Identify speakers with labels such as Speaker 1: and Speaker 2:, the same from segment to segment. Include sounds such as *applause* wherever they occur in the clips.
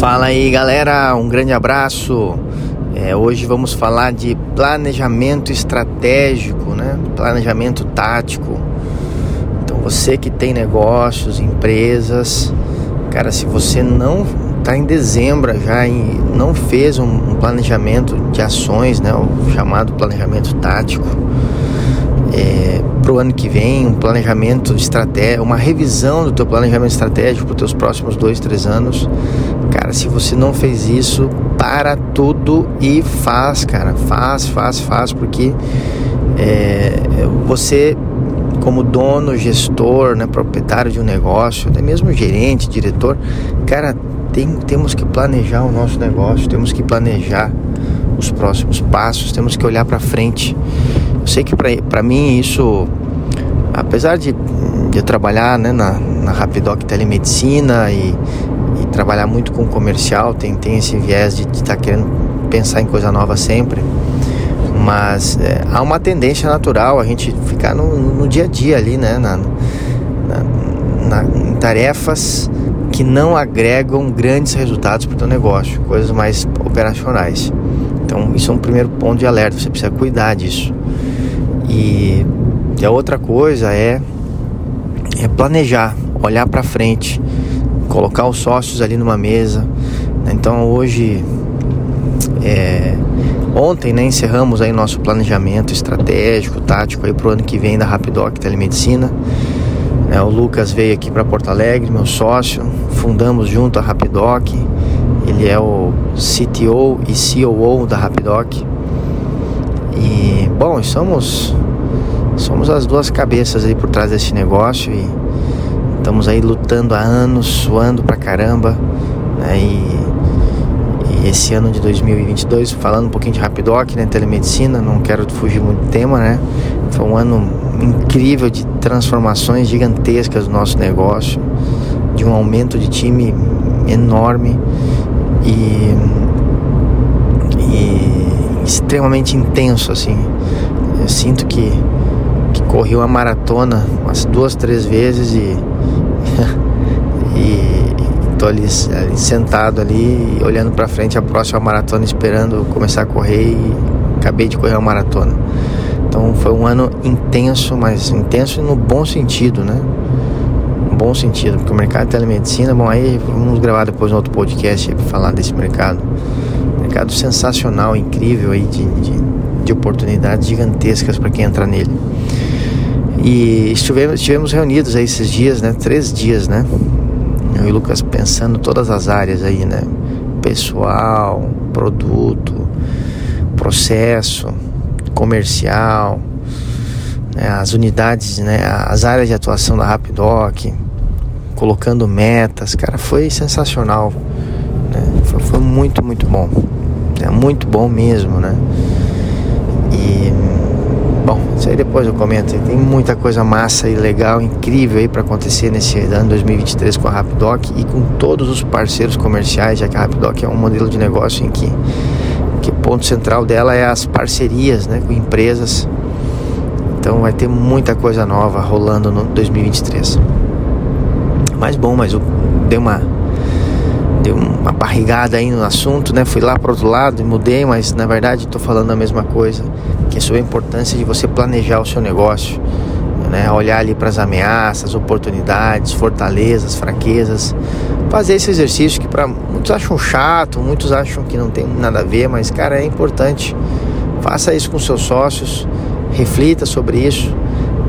Speaker 1: Fala aí galera, um grande abraço. É, hoje vamos falar de planejamento estratégico, né? planejamento tático. Então você que tem negócios, empresas, cara, se você não está em dezembro já e não fez um, um, planejamento de ações, né? o chamado planejamento tático, é, para o ano que vem, um planejamento estratégico, uma revisão do teu planejamento estratégico para os teus próximos dois, três anos. Cara, se você não fez isso, para tudo e faz, cara. Faz, faz, faz, porque é, você, como dono, gestor, né, proprietário de um negócio, até mesmo gerente, diretor, cara, tem, temos que planejar o nosso negócio, temos que planejar os próximos passos, temos que olhar para frente. Sei que para mim isso, apesar de, de trabalhar né, na, na Rapidoc Telemedicina e, e trabalhar muito com comercial, tem, tem esse viés de estar tá querendo pensar em coisa nova sempre, mas é, há uma tendência natural a gente ficar no, no dia a dia ali, né, na, na, em tarefas que não agregam grandes resultados para o teu negócio, coisas mais operacionais. Então, isso é um primeiro ponto de alerta, você precisa cuidar disso. E, a outra coisa é, é planejar, olhar para frente, colocar os sócios ali numa mesa. Então, hoje, é, ontem, né, encerramos aí nosso planejamento estratégico, tático aí pro ano que vem da Rapidoc Telemedicina. É, o Lucas veio aqui para Porto Alegre, meu sócio, fundamos junto a Rapidoc. Ele é o CTO e COO da Rapidoc. Bom, somos somos as duas cabeças aí por trás desse negócio e estamos aí lutando há anos, suando pra caramba. Né? E, e, esse ano de 2022, falando um pouquinho de Rapidoc, né, telemedicina, não quero fugir muito do tema, né? Foi um ano incrível de transformações gigantescas do nosso negócio, de um aumento de time enorme e, e extremamente intenso assim. Eu sinto que, que corri uma maratona umas duas, três vezes e, *laughs* e tô ali, ali, sentado ali olhando para frente a próxima maratona esperando começar a correr e acabei de correr uma maratona. Então foi um ano intenso, mas intenso no bom sentido, né? No bom sentido, porque o mercado de telemedicina, bom, aí vamos gravar depois um outro podcast para falar desse mercado. Mercado sensacional, incrível aí de, de, de oportunidades gigantescas para quem entra nele. E estivemos, estivemos reunidos aí esses dias, né? Três dias, né? Eu e o Lucas pensando todas as áreas aí, né? Pessoal, produto, processo, comercial, né, as unidades, né, as áreas de atuação da Rapidoc, colocando metas, cara, foi sensacional, né, foi, foi, muito, muito bom, é muito bom mesmo, né, aí depois eu comento, tem muita coisa massa e legal, incrível aí para acontecer nesse ano 2023 com a Rapidoc e com todos os parceiros comerciais, já que a Rapidoc é um modelo de negócio em que o ponto central dela é as parcerias né, com empresas. Então vai ter muita coisa nova rolando no 2023. Mas bom, mas eu dei uma dei uma barrigada aí no assunto, né? Fui lá para outro lado e mudei, mas na verdade estou falando a mesma coisa, que é sobre a importância de você planejar o seu negócio, né? Olhar ali para as ameaças, oportunidades, fortalezas, fraquezas, fazer esse exercício que para muitos acham chato, muitos acham que não tem nada a ver, mas cara, é importante. Faça isso com seus sócios, reflita sobre isso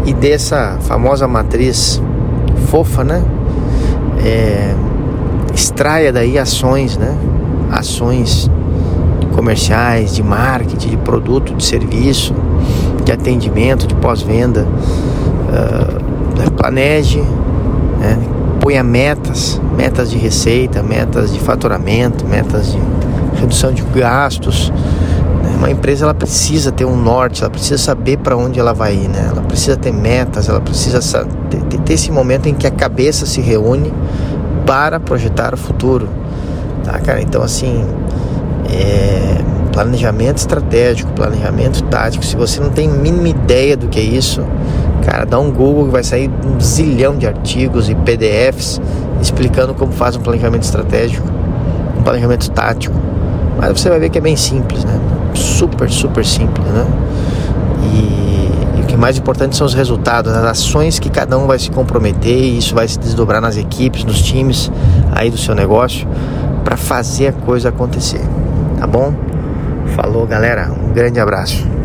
Speaker 1: e dessa famosa matriz fofa, né? É, extraia daí ações, né? Ações comerciais, de marketing, de produto, de serviço, de atendimento, de pós-venda. Uh, planeje, né? ponha metas, metas de receita, metas de faturamento, metas de redução de gastos. Né? Uma empresa ela precisa ter um norte, ela precisa saber para onde ela vai ir, né? Ela precisa ter metas, ela precisa ter, ter esse momento em que a cabeça se reúne para projetar o futuro, tá, cara? Então assim, é, planejamento estratégico, planejamento tático. Se você não tem mínima ideia do que é isso, Cara, dá um Google que vai sair um zilhão de artigos e PDFs explicando como faz um planejamento estratégico. um planejamento tático, mas você vai ver que é bem simples, né? Super, super simples, né? E, mais importante são os resultados, as ações que cada um vai se comprometer e isso vai se desdobrar nas equipes, nos times aí do seu negócio para fazer a coisa acontecer, tá bom? Falou, galera. Um grande abraço.